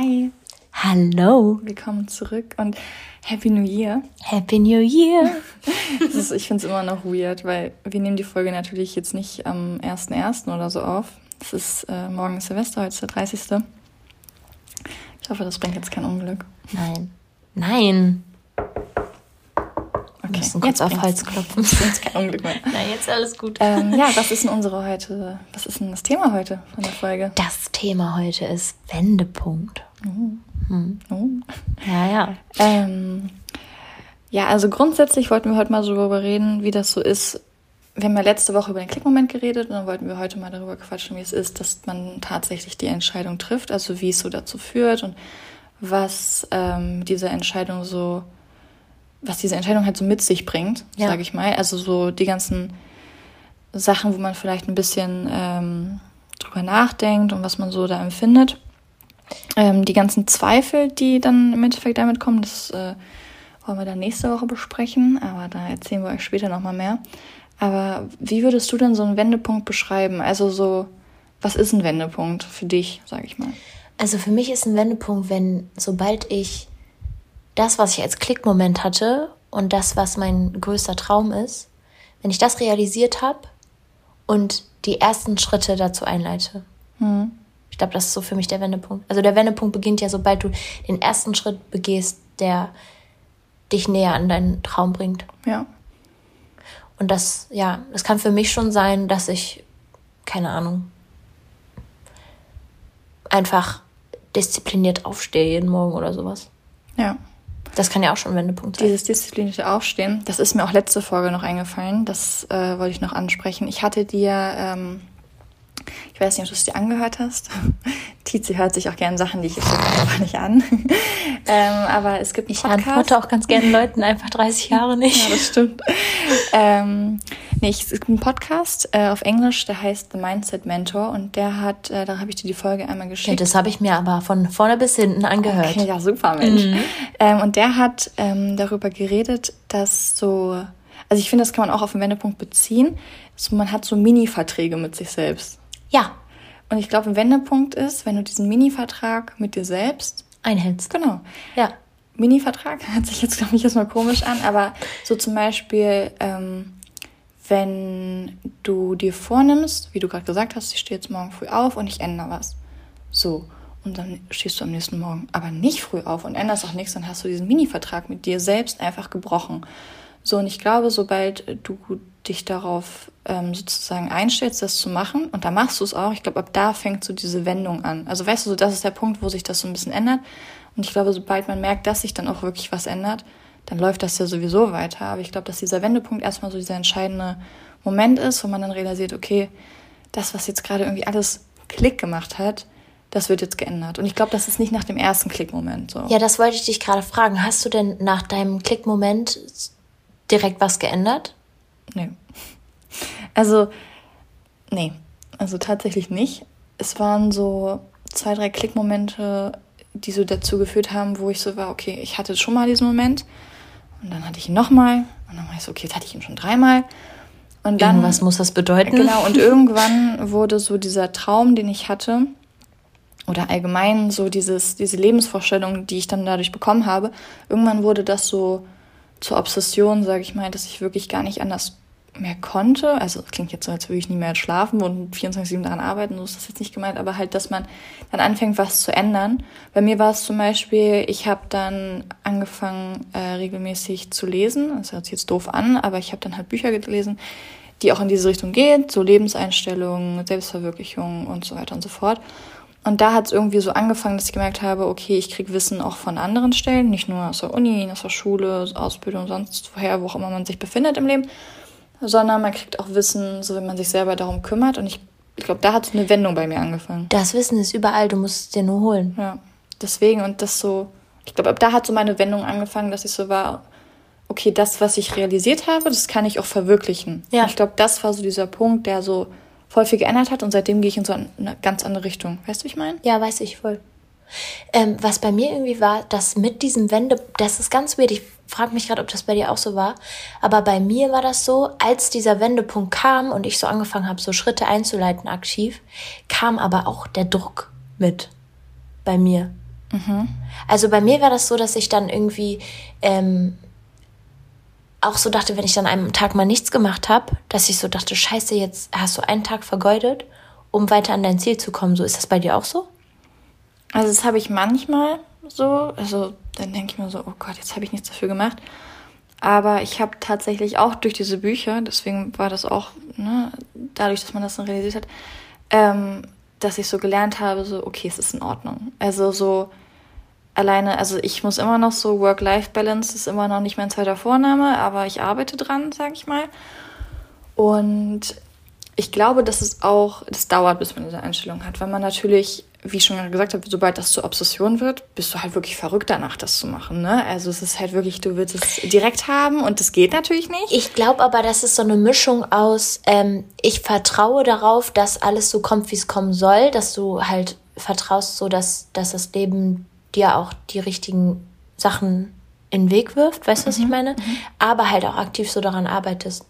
Hi. Hallo. Willkommen zurück und Happy New Year. Happy New Year. ist, ich finde es immer noch weird, weil wir nehmen die Folge natürlich jetzt nicht am 1.1. oder so auf. Es ist äh, morgen ist Silvester, heute ist der 30. Ich hoffe, das bringt jetzt kein Unglück. Nein. Nein. Okay, müssen kurz jetzt auf Hals klopfen. Jetzt kein Unglück mehr. Nein, jetzt alles gut. Ähm, ja, was ist denn unsere heute, was ist denn das Thema heute von der Folge? Das Thema heute ist Wendepunkt. Oh. Hm. Oh. Ja, ja. Ähm, ja, also grundsätzlich wollten wir heute mal so darüber reden, wie das so ist. Wir haben ja letzte Woche über den Klickmoment geredet und dann wollten wir heute mal darüber quatschen, wie es ist, dass man tatsächlich die Entscheidung trifft, also wie es so dazu führt und was ähm, diese Entscheidung so was diese Entscheidung halt so mit sich bringt, ja. sage ich mal. Also so die ganzen Sachen, wo man vielleicht ein bisschen ähm, drüber nachdenkt und was man so da empfindet. Ähm, die ganzen Zweifel, die dann im Endeffekt damit kommen, das äh, wollen wir dann nächste Woche besprechen, aber da erzählen wir euch später nochmal mehr. Aber wie würdest du denn so einen Wendepunkt beschreiben? Also so, was ist ein Wendepunkt für dich, sage ich mal? Also für mich ist ein Wendepunkt, wenn sobald ich das, was ich als Klickmoment hatte und das, was mein größter Traum ist, wenn ich das realisiert habe und die ersten Schritte dazu einleite. Mhm. Ich glaube, das ist so für mich der Wendepunkt. Also der Wendepunkt beginnt ja, sobald du den ersten Schritt begehst, der dich näher an deinen Traum bringt. Ja. Und das, ja, das kann für mich schon sein, dass ich, keine Ahnung, einfach diszipliniert aufstehe jeden Morgen oder sowas. Ja. Das kann ja auch schon ein Wendepunkt sein. Dieses disziplinierte Aufstehen, das ist mir auch letzte Folge noch eingefallen. Das äh, wollte ich noch ansprechen. Ich hatte dir, ähm, ich weiß nicht, ob du es dir angehört hast. Tizi hört sich auch gerne Sachen, die ich jetzt einfach nicht an. ähm, aber es gibt einen Podcast. Ich antworte auch ganz gerne Leuten einfach 30 Jahre nicht. ja, das stimmt. ähm, Nee, es gibt einen Podcast äh, auf Englisch, der heißt The Mindset Mentor und der hat, äh, da habe ich dir die Folge einmal geschickt. Ja, das habe ich mir aber von vorne bis hinten angehört. Okay, ja, super, Mensch. Mhm. Ähm, und der hat ähm, darüber geredet, dass so, also ich finde, das kann man auch auf den Wendepunkt beziehen. So, man hat so Mini-Verträge mit sich selbst. Ja. Und ich glaube, ein Wendepunkt ist, wenn du diesen Mini-Vertrag mit dir selbst einhältst. Genau. Ja. Mini-Vertrag hört sich jetzt, glaube ich, erstmal komisch an, aber so zum Beispiel, ähm, wenn du dir vornimmst, wie du gerade gesagt hast, ich stehe jetzt morgen früh auf und ich ändere was. So. Und dann stehst du am nächsten Morgen aber nicht früh auf und änderst auch nichts, dann hast du diesen Mini-Vertrag mit dir selbst einfach gebrochen. So, und ich glaube, sobald du dich darauf ähm, sozusagen einstellst, das zu machen, und da machst du es auch, ich glaube, ab da fängt so diese Wendung an. Also weißt du, so, das ist der Punkt, wo sich das so ein bisschen ändert. Und ich glaube, sobald man merkt, dass sich dann auch wirklich was ändert, dann läuft das ja sowieso weiter. Aber ich glaube, dass dieser Wendepunkt erstmal so dieser entscheidende Moment ist, wo man dann realisiert, okay, das, was jetzt gerade irgendwie alles Klick gemacht hat, das wird jetzt geändert. Und ich glaube, das ist nicht nach dem ersten Klickmoment so. Ja, das wollte ich dich gerade fragen. Hast du denn nach deinem Klickmoment direkt was geändert? Nee. Also, nee. Also tatsächlich nicht. Es waren so zwei, drei Klickmomente, die so dazu geführt haben, wo ich so war, okay, ich hatte schon mal diesen Moment und dann hatte ich ihn nochmal. Und dann war ich so, okay, jetzt hatte ich ihn schon dreimal. Und dann. Was muss das bedeuten? Genau, und irgendwann wurde so dieser Traum, den ich hatte, oder allgemein so dieses, diese Lebensvorstellung, die ich dann dadurch bekommen habe, irgendwann wurde das so zur Obsession, sage ich mal, dass ich wirklich gar nicht anders mehr konnte. Also klingt jetzt so, als würde ich nie mehr schlafen und 24-7 daran arbeiten, so ist das jetzt nicht gemeint, aber halt, dass man dann anfängt, was zu ändern. Bei mir war es zum Beispiel, ich habe dann angefangen, äh, regelmäßig zu lesen. Das hört sich jetzt doof an, aber ich habe dann halt Bücher gelesen, die auch in diese Richtung gehen, so Lebenseinstellungen, Selbstverwirklichung und so weiter und so fort. Und da hat es irgendwie so angefangen, dass ich gemerkt habe, okay, ich krieg Wissen auch von anderen Stellen, nicht nur aus der Uni, aus der Schule, Ausbildung, sonst woher, wo auch immer man sich befindet im Leben, sondern man kriegt auch Wissen, so wenn man sich selber darum kümmert. Und ich, ich glaube, da hat so eine Wendung bei mir angefangen. Das Wissen ist überall, du musst es dir nur holen. Ja, deswegen und das so, ich glaube, ab da hat so meine Wendung angefangen, dass ich so war, okay, das, was ich realisiert habe, das kann ich auch verwirklichen. Ja. Und ich glaube, das war so dieser Punkt, der so voll viel geändert hat und seitdem gehe ich in so eine ganz andere Richtung. Weißt du, wie ich meine? Ja, weiß ich voll. Ähm, was bei mir irgendwie war, dass mit diesem Wende, das ist ganz weird, ich frage mich gerade, ob das bei dir auch so war, aber bei mir war das so, als dieser Wendepunkt kam und ich so angefangen habe, so Schritte einzuleiten aktiv, kam aber auch der Druck mit bei mir. Mhm. Also bei mir war das so, dass ich dann irgendwie ähm, auch so dachte, wenn ich dann einen Tag mal nichts gemacht habe, dass ich so dachte, scheiße, jetzt hast du einen Tag vergeudet, um weiter an dein Ziel zu kommen. So ist das bei dir auch so? Also das habe ich manchmal so. Also dann denke ich mir so, oh Gott, jetzt habe ich nichts dafür gemacht. Aber ich habe tatsächlich auch durch diese Bücher, deswegen war das auch, ne, dadurch, dass man das dann realisiert hat, ähm, dass ich so gelernt habe, so, okay, es ist in Ordnung. Also so alleine, also ich muss immer noch so Work-Life-Balance ist immer noch nicht mein zweiter Vorname, aber ich arbeite dran, sag ich mal. Und ich glaube, dass es auch, das dauert, bis man diese Einstellung hat, weil man natürlich wie ich schon gesagt habe, sobald das zur Obsession wird, bist du halt wirklich verrückt danach, das zu machen. Ne? Also es ist halt wirklich, du willst es direkt haben und das geht natürlich nicht. Ich glaube aber, das ist so eine Mischung aus, ähm, ich vertraue darauf, dass alles so kommt, wie es kommen soll, dass du halt vertraust, so dass, dass das Leben dir auch die richtigen Sachen in den Weg wirft, weißt du, was mhm. ich meine? Mhm. Aber halt auch aktiv so daran arbeitest.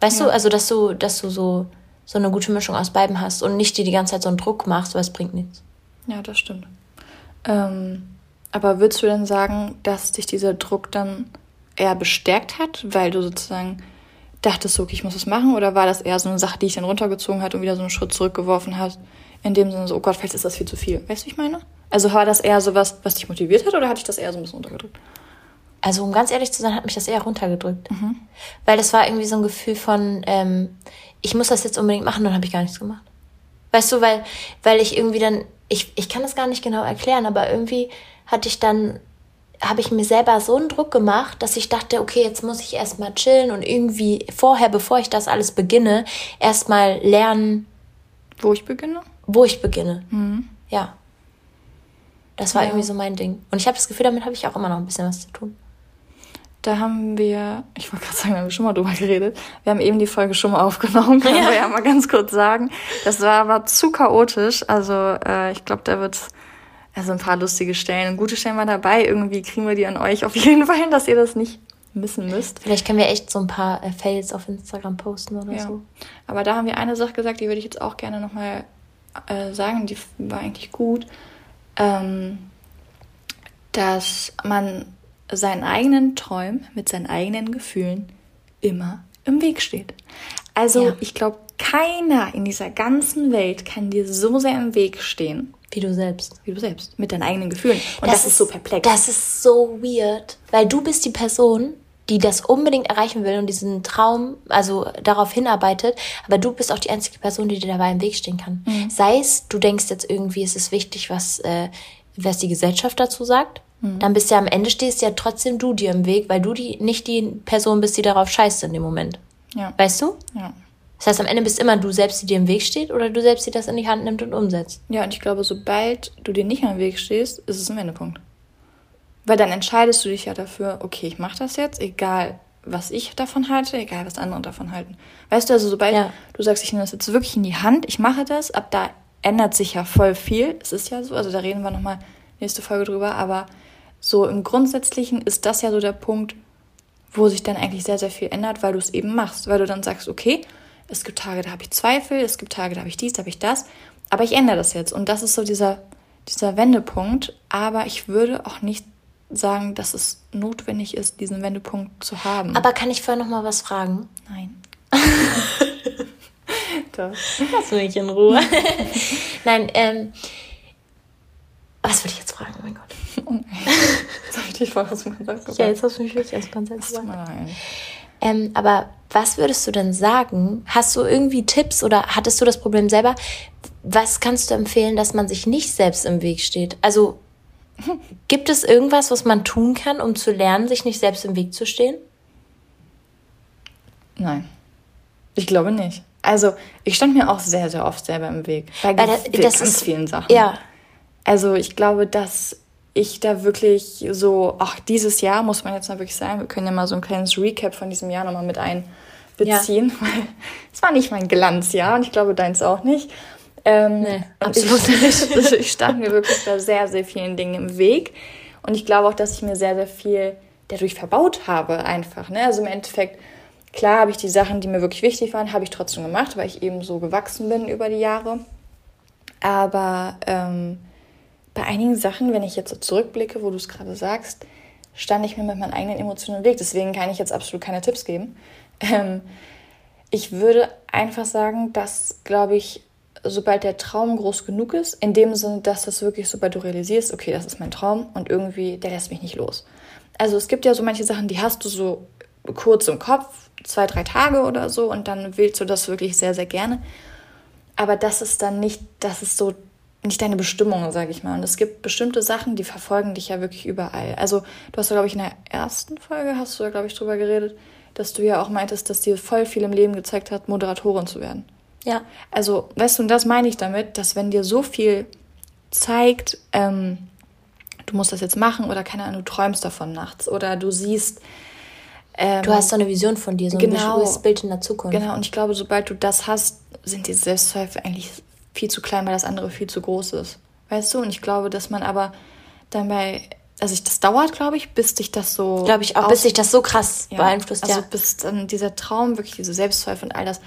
Weißt ja. du, also dass du, dass du so so eine gute Mischung aus beiden hast und nicht dir die ganze Zeit so einen Druck machst, weil es bringt nichts. Ja, das stimmt. Ähm, aber würdest du denn sagen, dass dich dieser Druck dann eher bestärkt hat, weil du sozusagen dachtest, okay, ich muss das machen? Oder war das eher so eine Sache, die ich dann runtergezogen hat und wieder so einen Schritt zurückgeworfen hat? In dem Sinne so, oh Gott, vielleicht ist das viel zu viel. Weißt du, wie ich meine? Also war das eher so was, was dich motiviert hat oder hatte ich das eher so ein bisschen untergedrückt? Also um ganz ehrlich zu sein, hat mich das eher runtergedrückt. Mhm. Weil das war irgendwie so ein Gefühl von, ähm, ich muss das jetzt unbedingt machen, dann habe ich gar nichts gemacht. Weißt du, weil, weil ich irgendwie dann, ich, ich kann das gar nicht genau erklären, aber irgendwie hatte ich dann, habe ich mir selber so einen Druck gemacht, dass ich dachte, okay, jetzt muss ich erstmal chillen und irgendwie vorher, bevor ich das alles beginne, erstmal lernen. Wo ich beginne? Wo ich beginne. Mhm. Ja. Das war ja. irgendwie so mein Ding. Und ich habe das Gefühl, damit habe ich auch immer noch ein bisschen was zu tun. Da haben wir, ich wollte gerade sagen, wir haben schon mal drüber geredet. Wir haben eben die Folge schon mal aufgenommen, kann ja. wir ja mal ganz kurz sagen. Das war aber zu chaotisch. Also äh, ich glaube, da wird also ein paar lustige Stellen und gute Stellen mal dabei. Irgendwie kriegen wir die an euch auf jeden Fall hin, dass ihr das nicht missen müsst. Vielleicht können wir echt so ein paar äh, Fails auf Instagram posten oder ja. so. Aber da haben wir eine Sache gesagt, die würde ich jetzt auch gerne nochmal äh, sagen. Die war eigentlich gut. Ähm, dass man seinen eigenen Träumen, mit seinen eigenen Gefühlen immer im Weg steht. Also ja. ich glaube, keiner in dieser ganzen Welt kann dir so sehr im Weg stehen. Wie du selbst. Wie du selbst. Mit deinen eigenen Gefühlen. Und das, das ist, ist so perplex. Das ist so weird. Weil du bist die Person, die das unbedingt erreichen will und diesen Traum, also darauf hinarbeitet, aber du bist auch die einzige Person, die dir dabei im Weg stehen kann. Mhm. Sei es, du denkst jetzt irgendwie, es ist wichtig, was, äh, was die Gesellschaft dazu sagt, Mhm. Dann bist ja am Ende stehst ja trotzdem du dir im Weg, weil du die nicht die Person bist, die darauf scheißt in dem Moment. Ja. Weißt du? Ja. Das heißt, am Ende bist immer du selbst, die dir im Weg steht, oder du selbst, die das in die Hand nimmt und umsetzt. Ja, und ich glaube, sobald du dir nicht im Weg stehst, ist es ein Wendepunkt. Weil dann entscheidest du dich ja dafür, okay, ich mache das jetzt, egal was ich davon halte, egal was andere davon halten. Weißt du, also sobald ja. du sagst, ich nehme das jetzt wirklich in die Hand, ich mache das, ab da ändert sich ja voll viel. Es ist ja so, also da reden wir nochmal nächste Folge drüber, aber so im Grundsätzlichen ist das ja so der Punkt, wo sich dann eigentlich sehr, sehr viel ändert, weil du es eben machst, weil du dann sagst, okay, es gibt Tage, da habe ich Zweifel, es gibt Tage, da habe ich dies, da habe ich das, aber ich ändere das jetzt. Und das ist so dieser, dieser Wendepunkt. Aber ich würde auch nicht sagen, dass es notwendig ist, diesen Wendepunkt zu haben. Aber kann ich vorher noch mal was fragen? Nein. Lass mich in Ruhe. Nein, ähm, was würde ich jetzt fragen? Oh mein Gott. Oh nein. Jetzt habe ich dich voll aus dem Konzept gebracht. Ja, jetzt hast du mich wirklich aus dem Konzept gebracht. Ähm, aber was würdest du denn sagen? Hast du irgendwie Tipps oder hattest du das Problem selber? Was kannst du empfehlen, dass man sich nicht selbst im Weg steht? Also gibt es irgendwas, was man tun kann, um zu lernen, sich nicht selbst im Weg zu stehen? Nein. Ich glaube nicht. Also, ich stand mir auch sehr, sehr oft selber im Weg. Bei das, das ganz ist, vielen Sachen. Ja, also ich glaube, dass ich da wirklich so, ach, dieses Jahr muss man jetzt mal wirklich sagen, wir können ja mal so ein kleines Recap von diesem Jahr nochmal mit einbeziehen, ja. weil es war nicht mein Glanzjahr und ich glaube deins auch nicht. Ähm, nee, absolut nicht. Also ich stand mir wirklich bei sehr, sehr vielen Dingen im Weg und ich glaube auch, dass ich mir sehr, sehr viel dadurch verbaut habe einfach. Ne? Also im Endeffekt, klar habe ich die Sachen, die mir wirklich wichtig waren, habe ich trotzdem gemacht, weil ich eben so gewachsen bin über die Jahre. Aber ähm, bei einigen Sachen, wenn ich jetzt so zurückblicke, wo du es gerade sagst, stand ich mir mit meinen eigenen Emotionen im Weg. Deswegen kann ich jetzt absolut keine Tipps geben. Ähm, ich würde einfach sagen, dass, glaube ich, sobald der Traum groß genug ist, in dem Sinne, dass das wirklich, sobald du realisierst, okay, das ist mein Traum und irgendwie, der lässt mich nicht los. Also es gibt ja so manche Sachen, die hast du so kurz im Kopf, zwei, drei Tage oder so und dann willst du das wirklich sehr, sehr gerne. Aber das ist dann nicht, das ist so nicht deine Bestimmung, sage ich mal. Und es gibt bestimmte Sachen, die verfolgen dich ja wirklich überall. Also du hast, glaube ich, in der ersten Folge, hast du da, glaube ich, drüber geredet, dass du ja auch meintest, dass dir voll viel im Leben gezeigt hat, Moderatorin zu werden. Ja. Also, weißt du, und das meine ich damit, dass wenn dir so viel zeigt, ähm, du musst das jetzt machen oder keine Ahnung, du träumst davon nachts oder du siehst. Ähm, du hast so eine Vision von dir, so ein genau, Bild in der Zukunft. Genau, und ich glaube, sobald du das hast, sind die Selbstzweifel eigentlich viel zu klein, weil das andere viel zu groß ist. Weißt du? Und ich glaube, dass man aber dann bei also ich, das dauert, glaube ich, bis dich das so. Glaube ich auch, bis sich das so krass ja, beeinflusst, also ja. Also bis dann dieser Traum, wirklich diese Selbstzweifel und all das,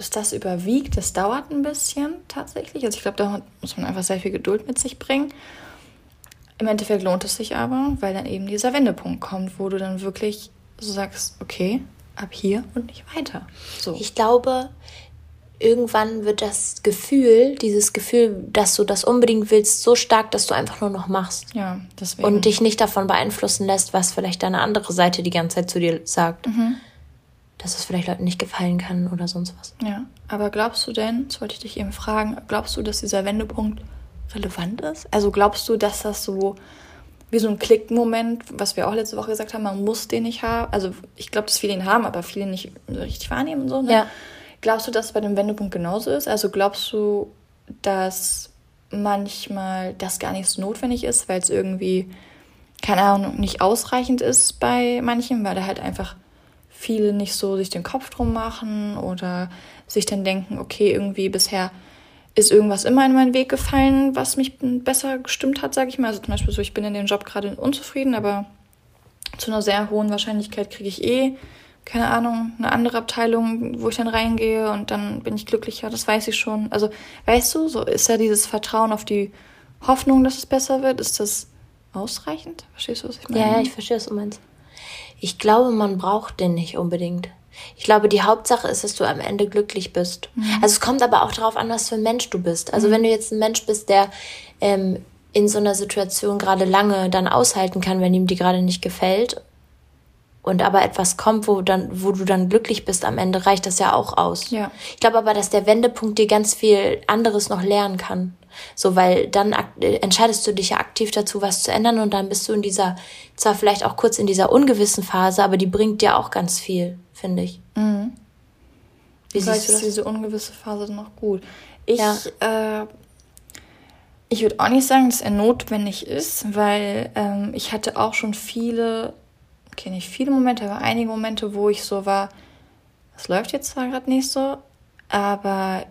bis das überwiegt, das dauert ein bisschen tatsächlich. Also ich glaube, da muss man einfach sehr viel Geduld mit sich bringen. Im Endeffekt lohnt es sich aber, weil dann eben dieser Wendepunkt kommt, wo du dann wirklich so sagst, okay, ab hier und nicht weiter. So. Ich glaube, irgendwann wird das Gefühl, dieses Gefühl, dass du das unbedingt willst, so stark, dass du einfach nur noch machst. Ja, deswegen. Und dich nicht davon beeinflussen lässt, was vielleicht deine andere Seite die ganze Zeit zu dir sagt. Mhm. Dass es vielleicht Leuten nicht gefallen kann oder sonst was. Ja, aber glaubst du denn, das wollte ich dich eben fragen, glaubst du, dass dieser Wendepunkt relevant ist? Also glaubst du, dass das so wie so ein Klickmoment, was wir auch letzte Woche gesagt haben, man muss den nicht haben. Also ich glaube, dass viele ihn haben, aber viele nicht richtig wahrnehmen und so. Ne? Ja. Glaubst du, dass es bei dem Wendepunkt genauso ist? Also glaubst du, dass manchmal das gar nicht so notwendig ist, weil es irgendwie, keine Ahnung, nicht ausreichend ist bei manchen, weil da halt einfach viele nicht so sich den Kopf drum machen oder sich dann denken, okay, irgendwie bisher ist irgendwas immer in meinen Weg gefallen, was mich besser gestimmt hat, sage ich mal. Also zum Beispiel so, ich bin in dem Job gerade unzufrieden, aber zu einer sehr hohen Wahrscheinlichkeit kriege ich eh keine Ahnung, eine andere Abteilung, wo ich dann reingehe und dann bin ich glücklicher, das weiß ich schon. Also, weißt du, so ist ja dieses Vertrauen auf die Hoffnung, dass es besser wird, ist das ausreichend? Verstehst du, was ich meine? Ja, ich verstehe, was du meinst. Ich glaube, man braucht den nicht unbedingt. Ich glaube, die Hauptsache ist, dass du am Ende glücklich bist. Mhm. Also es kommt aber auch darauf an, was für ein Mensch du bist. Also mhm. wenn du jetzt ein Mensch bist, der ähm, in so einer Situation gerade lange dann aushalten kann, wenn ihm die gerade nicht gefällt und aber etwas kommt, wo dann, wo du dann glücklich bist am Ende, reicht das ja auch aus. Ja. Ich glaube aber, dass der Wendepunkt dir ganz viel anderes noch lernen kann. So, weil dann entscheidest du dich ja aktiv dazu, was zu ändern und dann bist du in dieser, zwar vielleicht auch kurz in dieser ungewissen Phase, aber die bringt dir auch ganz viel, finde ich. Mhm. Wie vielleicht ist diese ungewisse Phase noch gut. Ich, ja. äh, ich würde auch nicht sagen, dass er notwendig ist, weil ähm, ich hatte auch schon viele okay, nicht viele Momente, aber einige Momente, wo ich so war, es läuft jetzt zwar gerade nicht so, aber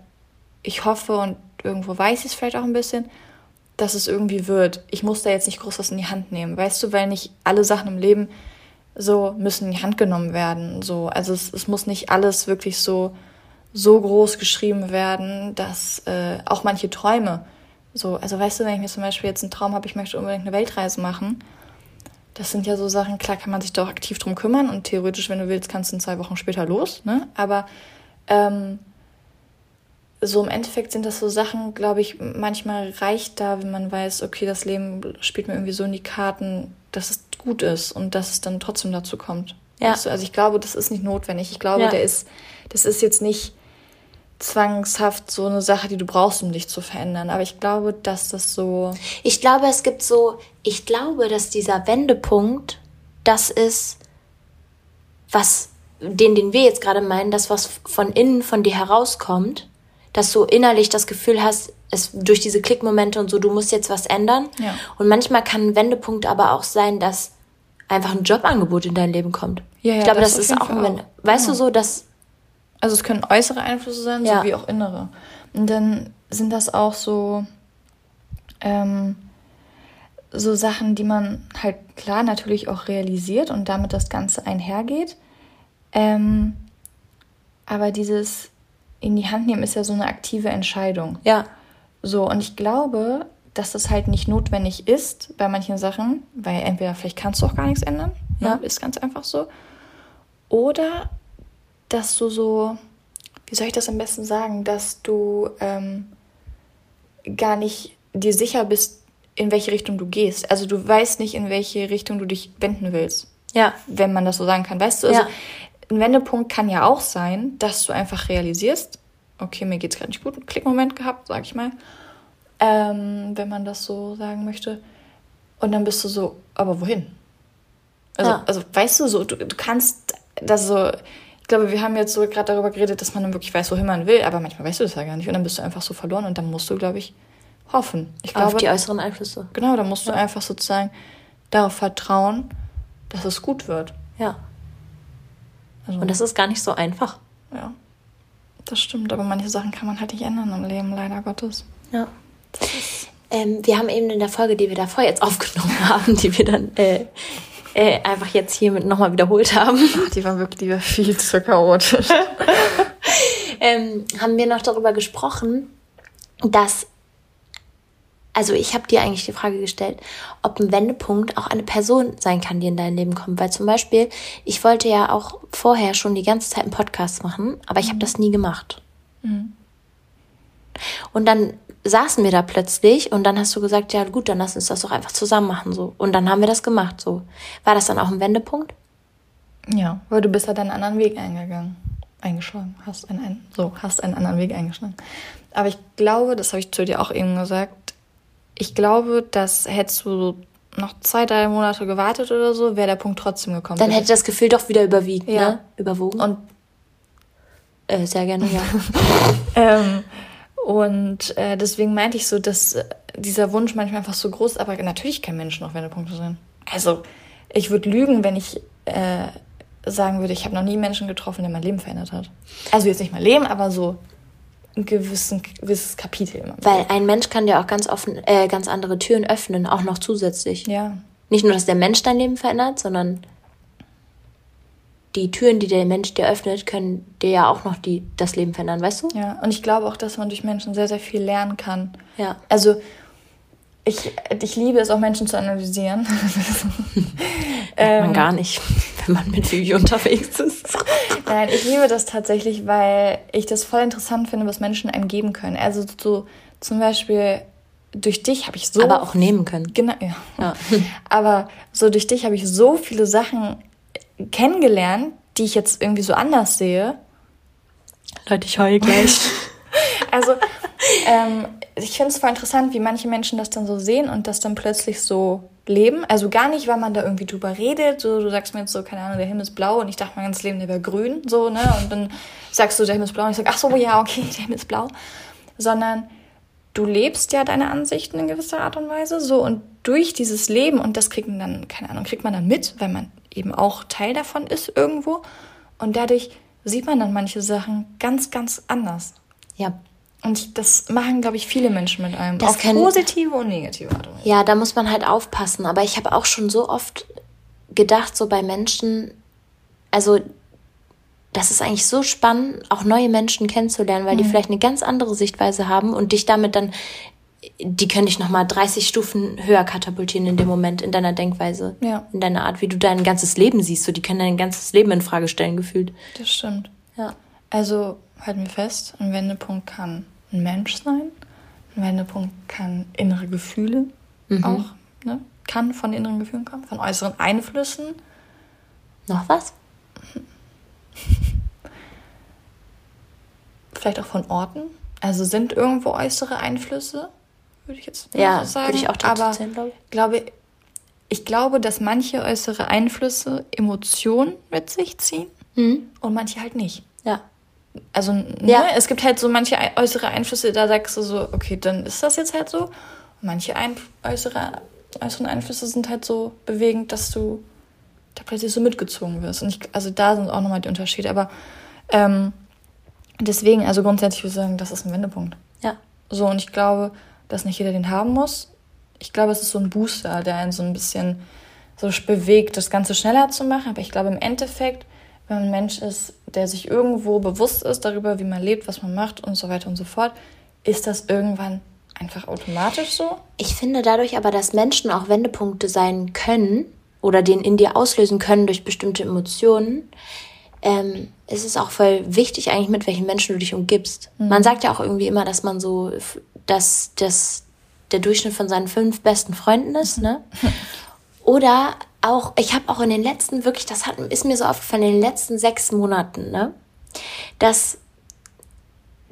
ich hoffe und irgendwo weiß ich es vielleicht auch ein bisschen, dass es irgendwie wird. Ich muss da jetzt nicht groß was in die Hand nehmen, weißt du, weil nicht alle Sachen im Leben so müssen in die Hand genommen werden. So, also es, es muss nicht alles wirklich so so groß geschrieben werden, dass äh, auch manche Träume so, also weißt du, wenn ich mir zum Beispiel jetzt einen Traum habe, ich möchte unbedingt eine Weltreise machen, das sind ja so Sachen, klar kann man sich doch aktiv drum kümmern und theoretisch, wenn du willst, kannst du in zwei Wochen später los, ne? Aber ähm, so im Endeffekt sind das so Sachen, glaube ich, manchmal reicht da, wenn man weiß, okay, das Leben spielt mir irgendwie so in die Karten, dass es gut ist und dass es dann trotzdem dazu kommt. Ja. Weißt du? Also ich glaube, das ist nicht notwendig. Ich glaube, ja. der ist, das ist jetzt nicht zwangshaft so eine Sache, die du brauchst, um dich zu verändern. Aber ich glaube, dass das so. Ich glaube, es gibt so, ich glaube, dass dieser Wendepunkt das ist, was, den, den wir jetzt gerade meinen, das, was von innen von dir herauskommt, dass du innerlich das Gefühl hast, es durch diese Klickmomente und so, du musst jetzt was ändern. Ja. Und manchmal kann ein Wendepunkt aber auch sein, dass einfach ein Jobangebot in dein Leben kommt. Ja, ja, ich glaube, das, das ist auch ein Wendepunkt. Weißt ja. du so, dass also es können äußere Einflüsse sein, ja. sowie auch innere. Und dann sind das auch so, ähm, so Sachen, die man halt klar natürlich auch realisiert und damit das Ganze einhergeht. Ähm, aber dieses in die Hand nehmen ist ja so eine aktive Entscheidung. Ja. So, und ich glaube, dass das halt nicht notwendig ist bei manchen Sachen, weil entweder vielleicht kannst du auch gar nichts ändern, ne? ja. ist ganz einfach so. Oder dass du so, wie soll ich das am besten sagen, dass du ähm, gar nicht dir sicher bist, in welche Richtung du gehst. Also du weißt nicht, in welche Richtung du dich wenden willst. Ja. Wenn man das so sagen kann. Weißt du, also ja. Ein Wendepunkt kann ja auch sein, dass du einfach realisierst, okay, mir geht's gerade nicht gut, einen Klickmoment gehabt, sag ich mal. Ähm, wenn man das so sagen möchte. Und dann bist du so, aber wohin? Also, ja. also weißt du, so, du, du kannst das so, ich glaube, wir haben jetzt so gerade darüber geredet, dass man dann wirklich weiß, wohin man will, aber manchmal weißt du das ja gar nicht. Und dann bist du einfach so verloren und dann musst du, glaube ich, hoffen. Ich glaube, Auf die äußeren Einflüsse. Genau, da musst du einfach sozusagen darauf vertrauen, dass es gut wird. Ja. Also, und das ist gar nicht so einfach. Ja. Das stimmt, aber manche Sachen kann man halt nicht ändern im Leben, leider Gottes. Ja. Ähm, wir haben eben in der Folge, die wir davor jetzt aufgenommen haben, die wir dann äh, äh, einfach jetzt hiermit nochmal wiederholt haben. Ach, die war wirklich die war viel zu chaotisch. ähm, haben wir noch darüber gesprochen, dass also ich habe dir eigentlich die Frage gestellt, ob ein Wendepunkt auch eine Person sein kann, die in dein Leben kommt. Weil zum Beispiel, ich wollte ja auch vorher schon die ganze Zeit einen Podcast machen, aber ich habe mhm. das nie gemacht. Mhm. Und dann saßen wir da plötzlich und dann hast du gesagt, ja gut, dann lass uns das doch einfach zusammen machen so. Und dann haben wir das gemacht so. War das dann auch ein Wendepunkt? Ja, weil du bist ja dann einen anderen Weg eingegangen, eingeschlagen, hast einen, so hast einen anderen Weg eingeschlagen. Aber ich glaube, das habe ich zu dir auch eben gesagt, ich glaube, dass hättest du noch zwei, drei Monate gewartet oder so, wäre der Punkt trotzdem gekommen. Dann hätte das Gefühl doch wieder überwiegt, ja. ne? Überwogen. Und äh, sehr gerne, ja. ähm, und äh, deswegen meinte ich so, dass äh, dieser Wunsch manchmal einfach so groß ist, aber natürlich kein Mensch noch Wendepunkte sein. Also, ich würde lügen, wenn ich äh, sagen würde, ich habe noch nie Menschen getroffen, der mein Leben verändert hat. Also jetzt nicht mein Leben, aber so ein gewissen, gewisses Kapitel immer. Weil ein Mensch kann dir auch ganz offen, äh, ganz andere Türen öffnen, auch noch zusätzlich. Ja. Nicht nur, dass der Mensch dein Leben verändert, sondern die Türen, die der Mensch dir öffnet, können dir ja auch noch die, das Leben verändern, weißt du? Ja, und ich glaube auch, dass man durch Menschen sehr, sehr viel lernen kann. Ja. Also, ich, ich liebe es auch, Menschen zu analysieren. ähm, man gar nicht, wenn man mit Vivi unterwegs ist. Nein, ich liebe das tatsächlich, weil ich das voll interessant finde, was Menschen einem geben können. Also so zum Beispiel durch dich habe ich so. Aber auch nehmen können. Genau, ja. ja. Aber so durch dich habe ich so viele Sachen kennengelernt, die ich jetzt irgendwie so anders sehe. Leute, ich heule gleich. also, ähm, ich finde es voll interessant, wie manche Menschen das dann so sehen und das dann plötzlich so leben. Also gar nicht, weil man da irgendwie drüber redet. So, du sagst mir jetzt so, keine Ahnung, der Himmel ist blau und ich dachte mein ganzes Leben, der wäre grün. So, ne? Und dann sagst du, der Himmel ist blau und ich sage, ach so, ja, okay, der Himmel ist blau. Sondern du lebst ja deine Ansichten in gewisser Art und Weise. So, und durch dieses Leben, und das kriegt man dann, keine Ahnung, kriegt man dann mit, weil man eben auch Teil davon ist irgendwo. Und dadurch sieht man dann manche Sachen ganz, ganz anders. Ja. Und das machen, glaube ich, viele Menschen mit einem. Das auf kann, positive und negative Art und Weise. Ja, da muss man halt aufpassen. Aber ich habe auch schon so oft gedacht, so bei Menschen, also das ist eigentlich so spannend, auch neue Menschen kennenzulernen, weil mhm. die vielleicht eine ganz andere Sichtweise haben und dich damit dann, die können dich nochmal 30 Stufen höher katapultieren in dem Moment, in deiner Denkweise, ja. in deiner Art, wie du dein ganzes Leben siehst. So, die können dein ganzes Leben in Frage stellen, gefühlt. Das stimmt. Ja. Also halten wir fest, ein Wendepunkt kann ein Mensch sein. Ein Wendepunkt kann innere Gefühle mhm. auch, ne? kann von inneren Gefühlen kommen, von äußeren Einflüssen. Noch was? Vielleicht auch von Orten. Also sind irgendwo äußere Einflüsse, würde ich jetzt ja, so sagen. Würde ich auch Aber zählen, glaube ich. Glaube, ich glaube, dass manche äußere Einflüsse Emotionen mit sich ziehen mhm. und manche halt nicht. Also ne, ja. es gibt halt so manche äußere Einflüsse, da sagst du so, okay, dann ist das jetzt halt so. Und manche ein äußere, äußeren Einflüsse sind halt so bewegend, dass du da plötzlich so mitgezogen wirst. Und ich, also da sind auch nochmal die Unterschiede. Aber ähm, deswegen, also grundsätzlich würde ich sagen, das ist ein Wendepunkt. Ja. So, und ich glaube, dass nicht jeder den haben muss. Ich glaube, es ist so ein Booster, der einen so ein bisschen so bewegt, das Ganze schneller zu machen. Aber ich glaube, im Endeffekt wenn man ein Mensch ist, der sich irgendwo bewusst ist darüber, wie man lebt, was man macht und so weiter und so fort, ist das irgendwann einfach automatisch so? Ich finde dadurch aber, dass Menschen auch Wendepunkte sein können oder den in dir auslösen können durch bestimmte Emotionen, ähm, ist es auch voll wichtig eigentlich, mit welchen Menschen du dich umgibst. Mhm. Man sagt ja auch irgendwie immer, dass man so, dass das der Durchschnitt von seinen fünf besten Freunden ist, ne? Oder auch, ich habe auch in den letzten, wirklich, das hat, ist mir so aufgefallen, in den letzten sechs Monaten, ne? Dass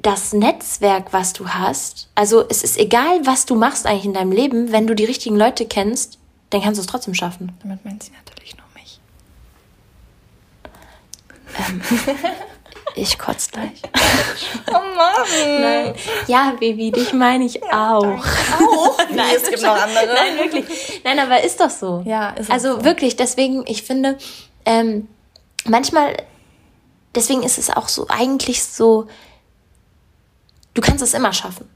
das Netzwerk, was du hast, also es ist egal, was du machst eigentlich in deinem Leben, wenn du die richtigen Leute kennst, dann kannst du es trotzdem schaffen. Damit meint sie natürlich nur mich. Ähm, ich kotze gleich. Oh Mann. Nein. Ja, Baby, dich meine ich ja, auch. Auch? Nein, es gibt noch andere. Nein, wirklich. Nein, aber ist doch so. Ja, ist Also so. wirklich, deswegen, ich finde, ähm, manchmal, deswegen ist es auch so, eigentlich so, du kannst es immer schaffen.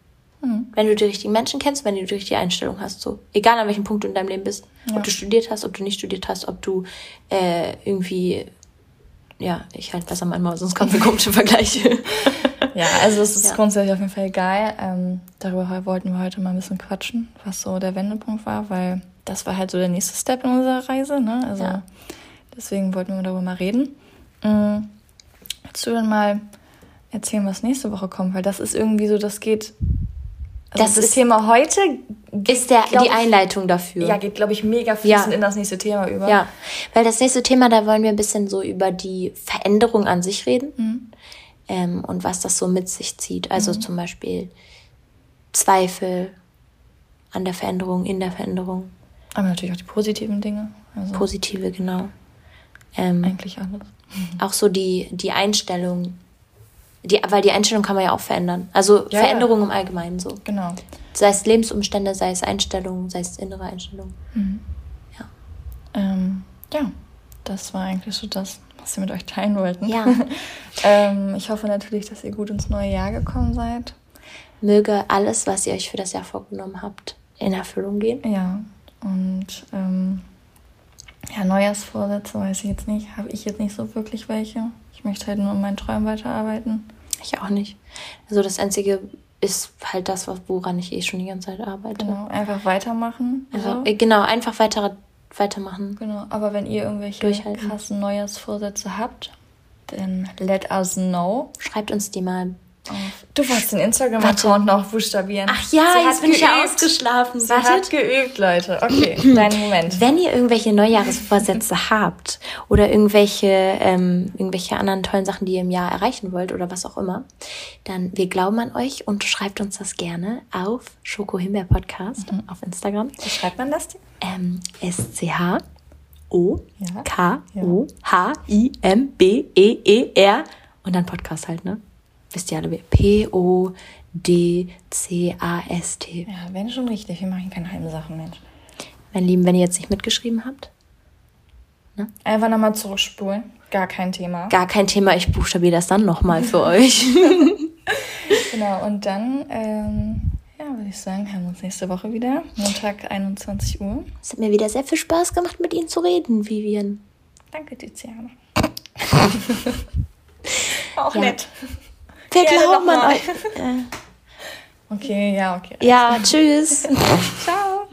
Mhm. Wenn du die richtigen Menschen kennst, wenn du die richtige Einstellung hast, so. Egal an welchem Punkt du in deinem Leben bist. Ja. Ob du studiert hast, ob du nicht studiert hast, ob du äh, irgendwie ja, ich halt besser Maul, sonst kommt eine komische Vergleiche. ja, also es ist ja. grundsätzlich auf jeden Fall geil. Ähm, darüber wollten wir heute mal ein bisschen quatschen, was so der Wendepunkt war, weil das war halt so der nächste Step in unserer Reise. Ne? Also ja. deswegen wollten wir darüber mal reden. Mhm. Willst du denn mal erzählen, was nächste Woche kommt? Weil das ist irgendwie so, das geht das, das ist, Thema heute ist der, die Einleitung dafür. Ja, geht, glaube ich, mega fließend ja. in das nächste Thema über. Ja, weil das nächste Thema, da wollen wir ein bisschen so über die Veränderung an sich reden mhm. ähm, und was das so mit sich zieht. Also mhm. zum Beispiel Zweifel an der Veränderung, in der Veränderung. Aber natürlich auch die positiven Dinge. Also Positive, genau. Ähm, Eigentlich alles. Auch so die, die Einstellung die, weil die Einstellung kann man ja auch verändern. Also ja, Veränderung ja. im Allgemeinen so. Genau. Sei es Lebensumstände, sei es Einstellungen, sei es innere Einstellungen. Mhm. Ja. Ähm, ja, das war eigentlich so das, was wir mit euch teilen wollten. Ja. ähm, ich hoffe natürlich, dass ihr gut ins neue Jahr gekommen seid. Möge alles, was ihr euch für das Jahr vorgenommen habt, in Erfüllung gehen. Ja. Und ähm, ja, Neujahrsvorsätze weiß ich jetzt nicht, habe ich jetzt nicht so wirklich welche. Ich möchte halt nur an meinen Träumen weiterarbeiten. Ich auch nicht. Also das Einzige ist halt das, woran ich eh schon die ganze Zeit arbeite. Genau, einfach weitermachen. Also, so. Genau, einfach weiter, weitermachen. Genau, aber wenn ihr irgendwelche krassen Neujahrsvorsätze habt, dann let us know. Schreibt uns die mal Du wolltest den Instagram-Account noch buchstabieren. Ach ja, Sie jetzt bin geübt. ich ja ausgeschlafen. Sie Wartet. hat geübt, Leute. Okay, dein Moment. Wenn ihr irgendwelche Neujahresvorsätze habt oder irgendwelche, ähm, irgendwelche anderen tollen Sachen, die ihr im Jahr erreichen wollt oder was auch immer, dann wir glauben an euch und schreibt uns das gerne auf Schoko Himbeer Podcast mhm. auf Instagram. Wie schreibt man das? Ähm, S-C-H O-K-O-H-I-M-B-E-E-R und dann Podcast halt, ne? Wisst ihr alle, P-O-D-C-A-S-T. Ja, wenn schon richtig. Wir machen keine halben Sachen, Mensch. Mein Lieben, wenn ihr jetzt nicht mitgeschrieben habt. Ne? Einfach nochmal zurückspulen. Gar kein Thema. Gar kein Thema. Ich buchstabiere das dann nochmal für euch. genau, und dann, ähm, ja, würde ich sagen, haben wir uns nächste Woche wieder. Montag, 21 Uhr. Es hat mir wieder sehr viel Spaß gemacht, mit Ihnen zu reden, Vivian. Danke, Tiziana. Auch ja. nett. Wir Gerne glauben an euch. Äh. Okay, ja, okay. Ja, tschüss. Ciao.